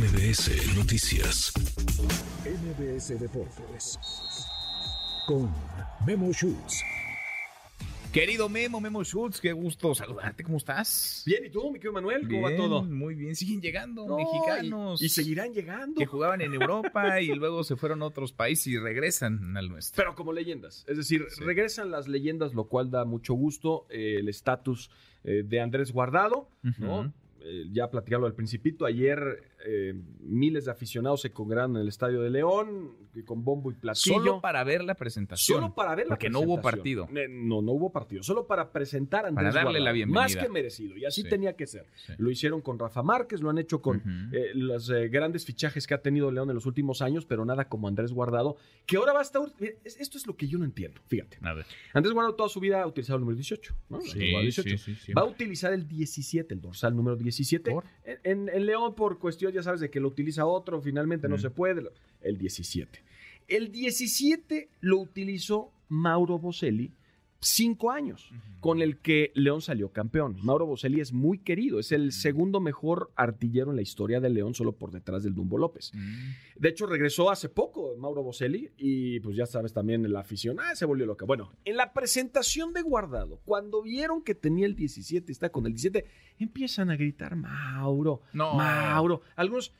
MBS Noticias. MBS Deportes con Memo Schutz. Querido Memo, Memo Schultz, qué gusto saludarte, ¿cómo estás? Bien, ¿y tú, mi querido Manuel? ¿Cómo va Bien, todo? Muy bien, siguen llegando No, mexicanos Y, y seguirán llegando. que jugaban en Europa y luego se fueron a otros países y regresan al nuestro. Pero como leyendas. Es decir, Sí. regresan las leyendas, lo cual da mucho gusto. eh, el estatus eh, de Andrés Guardado, ¿no? Eh, ya platicarlo al principito. Ayer eh, miles de aficionados se congregaron en el Estadio de León con bombo y platillo. Solo para ver la presentación. Solo para ver la Porque no hubo partido. No, no hubo partido. Solo para presentar a Andrés Para darle Guardado. la bienvenida. Más que merecido. Y así Sí. tenía que ser. Sí. Lo hicieron con Rafa Márquez, lo han hecho con eh, los grandes fichajes que ha tenido León en los últimos años, pero nada como Andrés Guardado, que ahora va a estar... Esto es lo que yo no entiendo, fíjate. A ver. Andrés Guardado toda su vida ha utilizado el número 18, ¿no? Sí, El número 18. sí, sí, siempre. Va a utilizar el 17, el dorsal número 17. ¿Por? En, en- en León, por cuestión, ya sabes, de que lo utiliza otro, finalmente no Mm. se puede. El 17. El 17 lo utilizó Mauro Boselli cinco años, con el que León salió campeón. Mauro Boselli es muy querido, es el segundo mejor artillero en la historia de León, solo por detrás del Dumbo López. De hecho, regresó hace poco Mauro Boselli y pues ya sabes también la afición, ah, se volvió loca. Bueno, en la presentación de Guardado, cuando vieron que tenía el 17, está con el 17, empiezan a gritar Mauro, No. Mauro, algunos,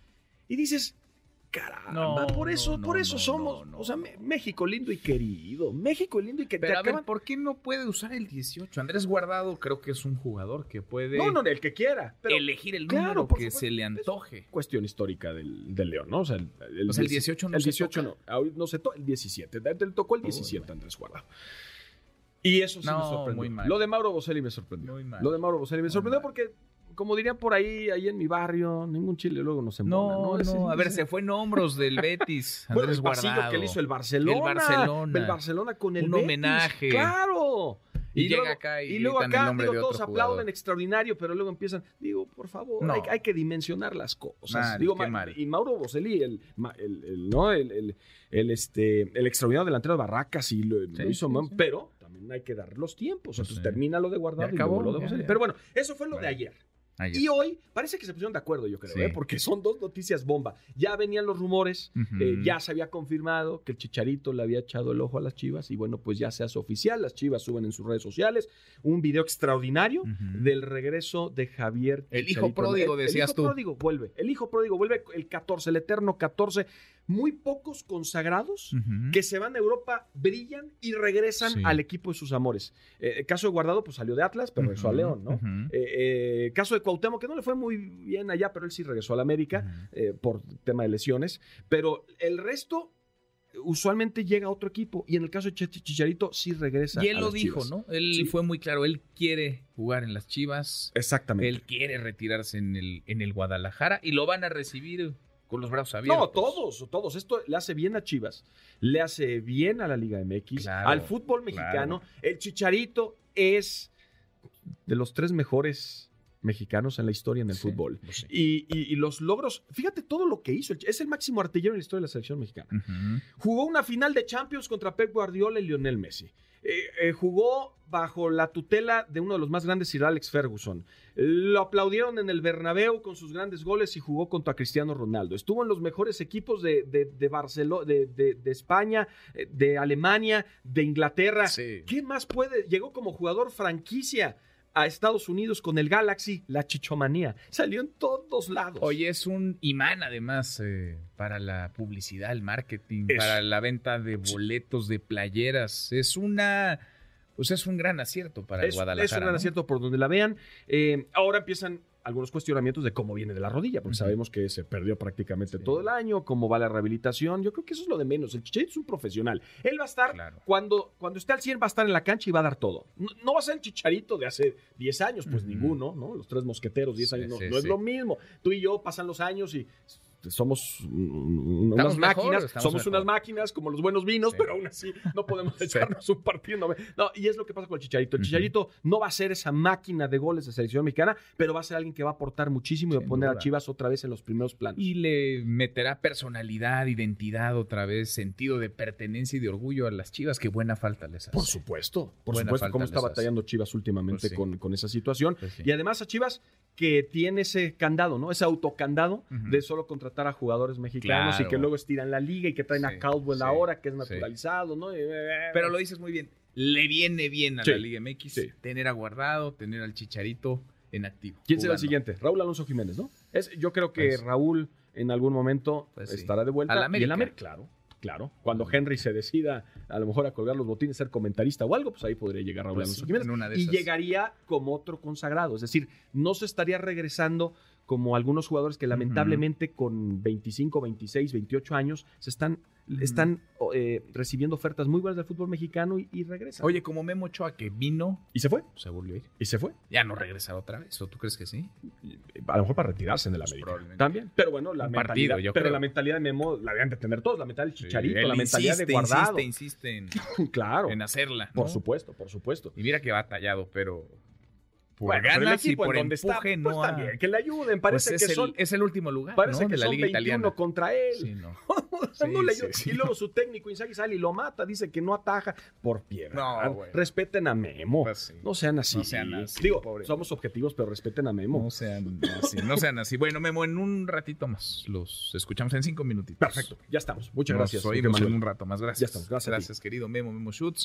y dices, caramba, No, por eso, no, por eso no, somos, no, o sea, México lindo y querido, México lindo y querido. Pero a ver, ¿por qué no puede usar el 18? Andrés Guardado creo que es un jugador que puede No, no, el que quiera, pero elegir el Claro, número por que supuesto. se le antoje. cuestión histórica del, del León, ¿no? O sea, el, O sea, el 18 no el se 18 toca. no, ahorita no se toca, el 17. Le tocó el Uy, 17 bueno. Andrés Guardado. Y eso sí No, me sorprendió. muy mal. Lo de Mauro Boselli me sorprendió. Muy mal. Lo de Mauro Boselli me Muy sorprendió mal. Como dirían por ahí, ahí en mi barrio, ningún chile luego nos embona, No, ¿no? No, a ver, se fue en hombros del Betis, Bueno, Andrés el pasillo Guardado. que le hizo el Barcelona. El Barcelona. El Barcelona con el Un Betis. homenaje. ¡Claro! Y llega acá y luego gritan el acá, nombre digo, de todos otro aplauden jugador. extraordinario, pero luego empiezan, digo, por favor, No. hay, hay que dimensionar las cosas. Digo, Ma-. Y Mauro Boselli, el, el, el- ¿no? el, el- el, este, el extraordinario delantero de Barracas, y lo, hizo, sí, man, sí. pero también hay que dar los tiempos. Entonces Sí. termina lo de guardado Ya y luego acabó, lo de Boselli. Pero bueno, eso fue lo de Bueno. ayer. Ayer. Y hoy parece que se pusieron de acuerdo, yo creo, Sí. ¿eh? porque son dos noticias bomba. Ya venían los rumores, eh, ya se había confirmado que el Chicharito le había echado el ojo a las Chivas y bueno, pues ya se hace oficial. Las Chivas suben en sus redes sociales un video extraordinario del regreso de Javier. El hijo pródigo, El- el decías hijo tú. pródigo vuelve. El hijo pródigo vuelve el 14, el eterno 14. Muy pocos consagrados que se van a Europa, brillan y regresan Sí. al equipo de sus amores. Eh, el caso de Guardado, pues salió de Atlas, pero regresó a León, ¿no? Eh, eh, caso de Cuauhtémoc, que no le fue muy bien allá, pero él sí regresó a la América eh, por tema de lesiones. Pero el resto usualmente llega a otro equipo. Y en el caso de Ch- Chicharito, sí regresa. Y él a lo las dijo, Chivas. ¿no? Él Sí. fue muy claro, él quiere jugar en las Chivas, Exactamente. él quiere retirarse en el, en el Guadalajara y lo van a recibir con los brazos abiertos. No, todos, todos. Esto le hace bien a Chivas, le hace bien a la Liga MX, Claro, al fútbol mexicano. El Chicharito es de los tres mejores mexicanos en la historia en el Sí, fútbol. pues sí. Y, y- y los logros, fíjate todo lo que hizo. Es el máximo artillero en la historia de la selección mexicana. Jugó una final de Champions contra Pep Guardiola y Lionel Messi. Eh, eh, jugó bajo la tutela de uno de los más grandes, Sir Alex Ferguson. Lo aplaudieron en el Bernabéu con sus grandes goles y jugó contra Cristiano Ronaldo. Estuvo en los mejores equipos de, de, de Barcelo- de, de- de España, eh, de Alemania, de Inglaterra. Sí. ¿Qué más puede? Llegó como jugador franquicia a Estados Unidos con el Galaxy, la chichomanía. Salió en todos lados. Oye, es un imán además eh, para la publicidad, el marketing, Es- para la venta de boletos, de playeras. Es una, pues es un gran acierto para el es, Guadalajara. es un gran ¿no? acierto por donde la vean. Eh, ahora empiezan algunos cuestionamientos de cómo viene de la rodilla, porque sabemos que se perdió prácticamente Sí. todo el año, cómo va la rehabilitación. Yo creo que eso es lo de menos. El Chicharito es un profesional. Él va a estar, Claro. cuando, cuando esté al 100, va a estar en la cancha y va a dar todo. No, no va a ser el Chicharito de hace 10 años, pues ninguno, ¿no? Los tres mosqueteros, 10 Sí, años, no, sí, no es lo mismo. Tú y yo pasan los años y somos unas máquinas, somos mejor. unas máquinas como los buenos vinos, Sí. pero aún así no podemos Sí. echarnos un partido. No, y es lo que pasa con el Chicharito. El. Chicharito no va a ser esa máquina de goles de selección mexicana, pero va a ser alguien que va a aportar muchísimo y va a poner a. Chivas otra vez en los primeros planos. Y le meterá personalidad, identidad otra vez, sentido de pertenencia y de orgullo a las chivas. Qué buena falta les hace. Por supuesto, por Buena supuesto, cómo está batallando Chivas últimamente Pues sí. con, con esa situación. Pues. Y además a Chivas que tiene ese candado, ¿no? Ese autocandado de solo contratar contratar a jugadores mexicanos y que luego estiran la liga y que traen Sí, a Caldwell sí, ahora, que es sí. naturalizado, ¿no? Pero lo dices muy bien. Le viene bien a la Liga MX tener a Guardado, tener al Chicharito en activo. ¿Quién será el siguiente? Raúl Alonso Jiménez, ¿no? Es, yo creo que Pues- Raúl en algún momento Pues estará de vuelta. Y el América. Claro, claro. Cuando Henry se decida a lo mejor a colgar los botines, ser comentarista o algo, pues ahí podría llegar Raúl Pues Alonso Jiménez. y llegaría como otro consagrado. Es decir, no se estaría regresando como algunos jugadores que lamentablemente con 25, 26, 28 años se están, están eh, recibiendo ofertas muy buenas del fútbol mexicano y, y regresan. Oye, como Memo Ochoa que vino, ¿Y se fue? se volvió a ir. ¿Y se fue? Ya no regresará otra vez. ¿O tú crees que sí? A lo mejor para retirarse en el Pues América. También. Pero bueno, la Un mentalidad. partido, pero creo. la mentalidad de Memo la deben de tener todos. La mentalidad del Chicharito, la mentalidad insiste, de Guardado. Insiste, insiste en, claro. en hacerla. Por supuesto, por supuesto. Y mira que va tallado, pero por Bueno, pero el ganas y equipo en por donde empuje está, pues no también, que le ayuden. Pues Parece es, que el, son, es el último lugar parece ¿no? que la son Liga 21 Italiana. contra él. Sí, no. Sea, no Sí, le sí, sí. Y luego su técnico Inzaghi sale y lo mata. Dice que no ataja por piedra. No, güey. respeten a Memo. Pues sí. No sean así. No sean así, Digo, pobre. somos objetivos, pero respeten a Memo. No sean así, no sean así. Bueno, Memo, en un ratito más. Los escuchamos en cinco minutitos. Perfecto, ya estamos. Muchas Nos gracias. oímos en un rato más. Gracias. Ya estamos, gracias. Gracias, querido Memo, Memo Schutz.